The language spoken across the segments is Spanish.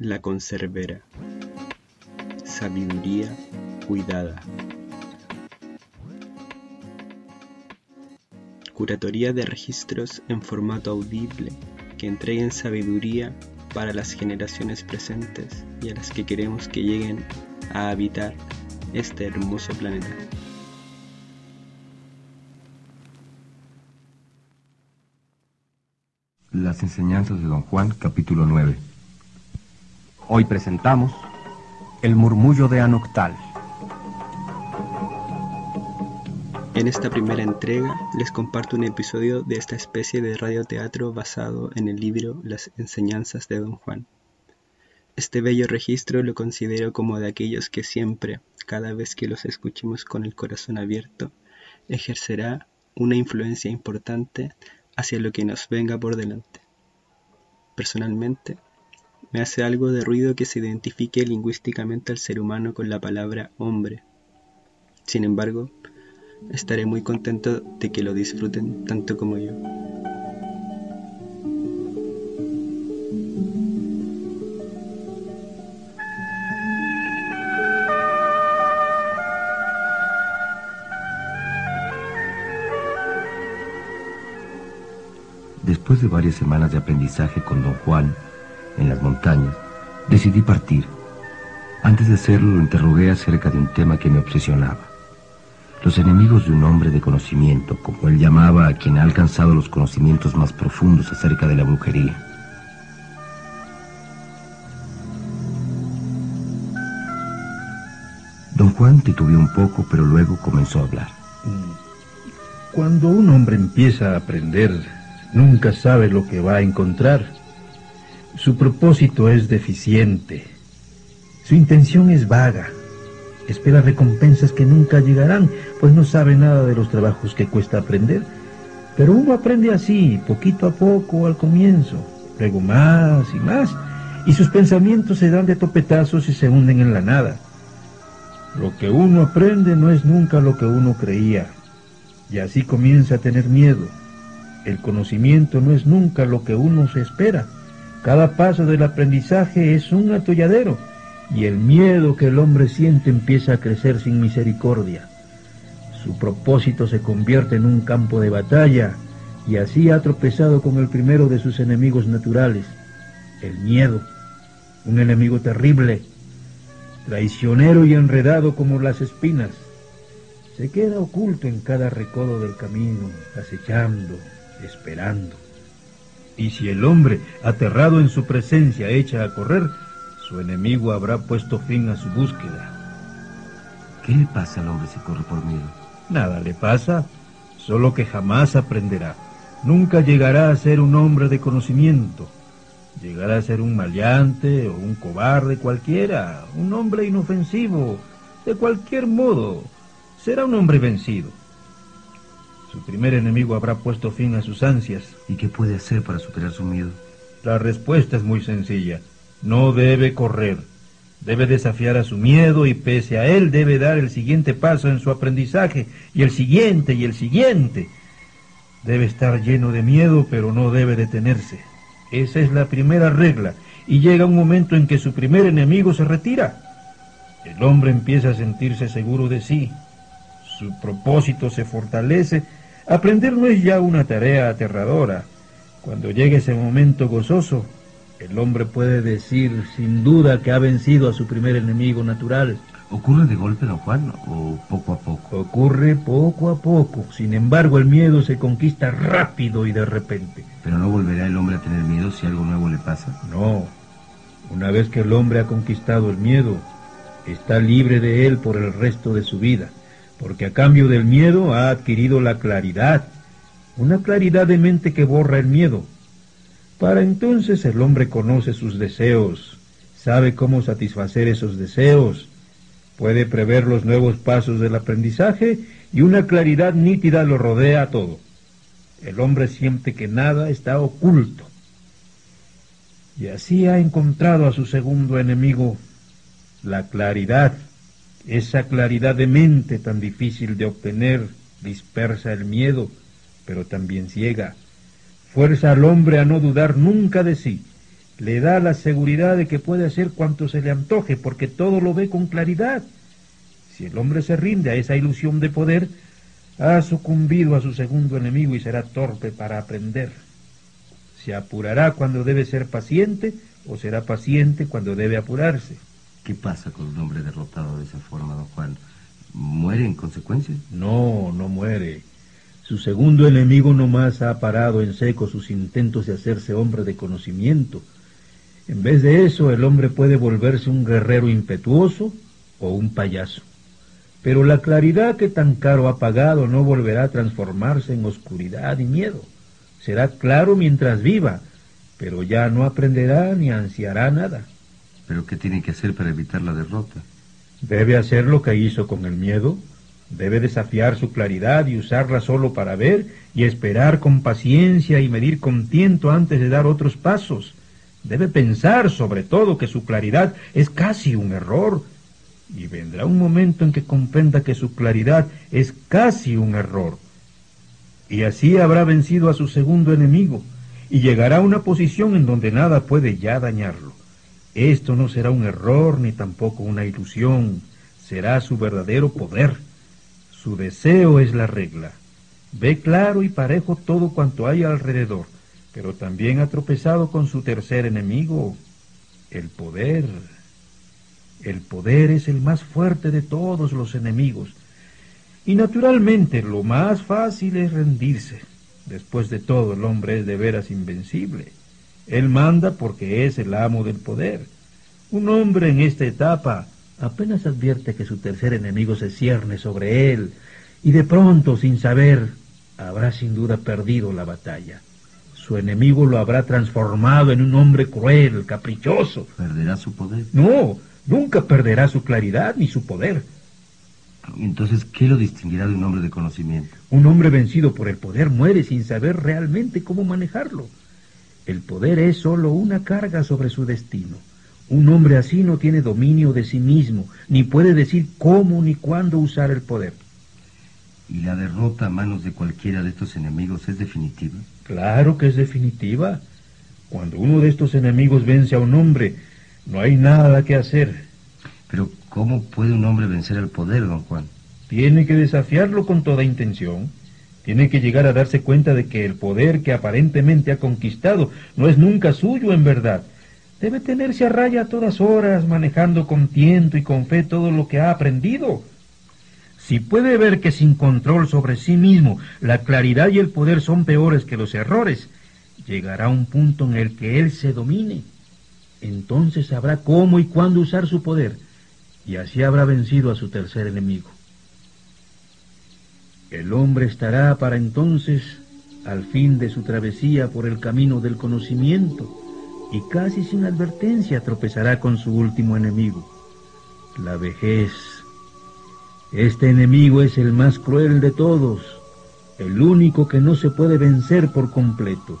la conservera. Sabiduría cuidada. Curatoría de registros en formato audible que entreguen sabiduría para las generaciones presentes y a las que queremos que lleguen a habitar este hermoso planeta. Las enseñanzas de Don Juan, capítulo 9. Hoy presentamos El murmullo de Anoctal. En esta primera entrega les comparto un episodio de esta especie de radioteatro basado en el libro Las enseñanzas de Don Juan. Este bello registro lo considero como de aquellos que siempre, cada vez que los escuchemos con el corazón abierto, ejercerá una influencia importante hacia lo que nos venga por delante. Personalmente, me hace algo de ruido que se identifique lingüísticamente al ser humano con la palabra hombre. Sin embargo, estaré muy contento de que lo disfruten tanto como yo. Después de varias semanas de aprendizaje con don Juan en las montañas, decidí partir. Antes de hacerlo lo interrogué acerca de un tema que me obsesionaba. Los enemigos de un hombre de conocimiento, como él llamaba a quien ha alcanzado los conocimientos más profundos acerca de la brujería. Don Juan titubeó un poco, pero luego comenzó a hablar. Cuando un hombre empieza a aprender, nunca sabe lo que va a encontrar. Su propósito es deficiente. Su intención es vaga. Espera recompensas que nunca llegarán, pues no sabe nada de los trabajos que cuesta aprender. Pero uno aprende así, poquito a poco al comienzo, luego más y más, y sus pensamientos se dan de topetazos y se hunden en la nada. Lo que uno aprende no es nunca lo que uno creía, y así comienza a tener miedo. El conocimiento no es nunca lo que uno se espera. Cada paso del aprendizaje es un atolladero y el miedo que el hombre siente empieza a crecer sin misericordia. Su propósito se convierte en un campo de batalla y así ha tropezado con el primero de sus enemigos naturales, el miedo, un enemigo terrible, traicionero y enredado como las espinas. Se queda oculto en cada recodo del camino, acechando, esperando. Y si el hombre, aterrado en su presencia, echa a correr, su enemigo habrá puesto fin a su búsqueda. ¿Qué le pasa al hombre si corre por miedo? Nada le pasa, solo que jamás aprenderá. Nunca llegará a ser un hombre de conocimiento. Llegará a ser un maleante o un cobarde cualquiera, un hombre inofensivo. De cualquier modo, será un hombre vencido. Su primer enemigo habrá puesto fin a sus ansias. ¿Y qué puede hacer para superar su miedo? La respuesta es muy sencilla. No debe correr. Debe desafiar a su miedo y pese a él debe dar el siguiente paso en su aprendizaje y el siguiente y el siguiente. Debe estar lleno de miedo pero no debe detenerse. Esa es la primera regla y llega un momento en que su primer enemigo se retira. El hombre empieza a sentirse seguro de sí. Su propósito se fortalece. Aprender no es ya una tarea aterradora. Cuando llegue ese momento gozoso, el hombre puede decir sin duda que ha vencido a su primer enemigo natural. ¿Ocurre de golpe, don Juan, o poco a poco? Ocurre poco a poco. Sin embargo, el miedo se conquista rápido y de repente. ¿Pero no volverá el hombre a tener miedo si algo nuevo le pasa? No. Una vez que el hombre ha conquistado el miedo, está libre de él por el resto de su vida, porque a cambio del miedo ha adquirido la claridad, una claridad de mente que borra el miedo. Para entonces el hombre conoce sus deseos, sabe cómo satisfacer esos deseos, puede prever los nuevos pasos del aprendizaje y una claridad nítida lo rodea a todo. El hombre siente que nada está oculto. Y así ha encontrado a su segundo enemigo, la claridad. Esa claridad de mente tan difícil de obtener dispersa el miedo, pero también ciega. Fuerza al hombre a no dudar nunca de sí, le da la seguridad de que puede hacer cuanto se le antoje, porque todo lo ve con claridad. Si el hombre se rinde a esa ilusión de poder, ha sucumbido a su segundo enemigo y será torpe para aprender. Se apurará cuando debe ser paciente o será paciente cuando debe apurarse. ¿Qué pasa con un hombre derrotado de esa forma, don Juan? ¿Muere en consecuencia? No, no muere. Su segundo enemigo no más ha parado en seco sus intentos de hacerse hombre de conocimiento. En vez de eso, el hombre puede volverse un guerrero impetuoso o un payaso. Pero la claridad que tan caro ha pagado no volverá a transformarse en oscuridad y miedo. Será claro mientras viva, pero ya no aprenderá ni ansiará nada. ¿Pero qué tiene que hacer para evitar la derrota? Debe hacer lo que hizo con el miedo. Debe desafiar su claridad y usarla solo para ver y esperar con paciencia y medir con tiento antes de dar otros pasos. Debe pensar sobre todo que su claridad es casi un error y vendrá un momento en que comprenda que su claridad es casi un error. Y así habrá vencido a su segundo enemigo y llegará a una posición en donde nada puede ya dañarlo. Esto no será un error ni tampoco una ilusión, será su verdadero poder. Su deseo es la regla. Ve claro y parejo todo cuanto hay alrededor, pero también ha tropezado con su tercer enemigo, el poder. El poder es el más fuerte de todos los enemigos. Y naturalmente lo más fácil es rendirse. Después de todo, el hombre es de veras invencible. Él manda porque es el amo del poder. Un hombre en esta etapa apenas advierte que su tercer enemigo se cierne sobre él y de pronto, sin saber, habrá sin duda perdido la batalla. Su enemigo lo habrá transformado en un hombre cruel, caprichoso. ¿Perderá su poder? No, nunca perderá su claridad ni su poder. Entonces, ¿qué lo distinguirá de un hombre de conocimiento? Un hombre vencido por el poder muere sin saber realmente cómo manejarlo. El poder es sólo una carga sobre su destino. Un hombre así no tiene dominio de sí mismo, ni puede decir cómo ni cuándo usar el poder. ¿Y la derrota a manos de cualquiera de estos enemigos es definitiva? Claro que es definitiva. Cuando uno de estos enemigos vence a un hombre, no hay nada que hacer. Pero ¿cómo puede un hombre vencer al poder, don Juan? Tiene que desafiarlo con toda intención. Tiene que llegar a darse cuenta de que el poder que aparentemente ha conquistado no es nunca suyo en verdad. Debe tenerse a raya a todas horas, manejando con tiento y con fe todo lo que ha aprendido. Si puede ver que sin control sobre sí mismo la claridad y el poder son peores que los errores, llegará un punto en el que él se domine. Entonces sabrá cómo y cuándo usar su poder, y así habrá vencido a su tercer enemigo. El hombre estará para entonces al fin de su travesía por el camino del conocimiento y casi sin advertencia tropezará con su último enemigo, la vejez. Este enemigo es el más cruel de todos, el único que no se puede vencer por completo,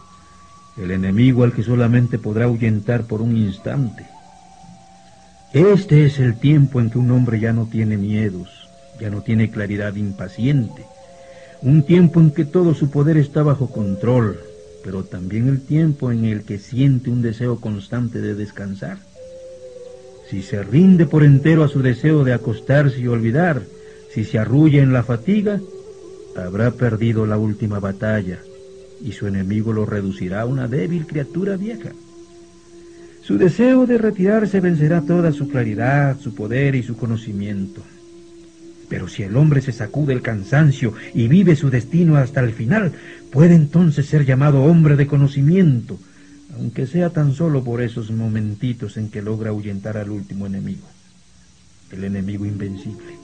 el enemigo al que solamente podrá ahuyentar por un instante. Este es el tiempo en que un hombre ya no tiene miedos, ya no tiene claridad impaciente, un tiempo en que todo su poder está bajo control, pero también el tiempo en el que siente un deseo constante de descansar. Si se rinde por entero a su deseo de acostarse y olvidar, si se arrulla en la fatiga, habrá perdido la última batalla y su enemigo lo reducirá a una débil criatura vieja. Su deseo de retirarse vencerá toda su claridad, su poder y su conocimiento. Pero si el hombre se sacude el cansancio y vive su destino hasta el final, puede entonces ser llamado hombre de conocimiento, aunque sea tan solo por esos momentitos en que logra ahuyentar al último enemigo, el enemigo invencible.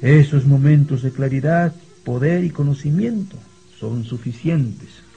Esos momentos de claridad, poder y conocimiento son suficientes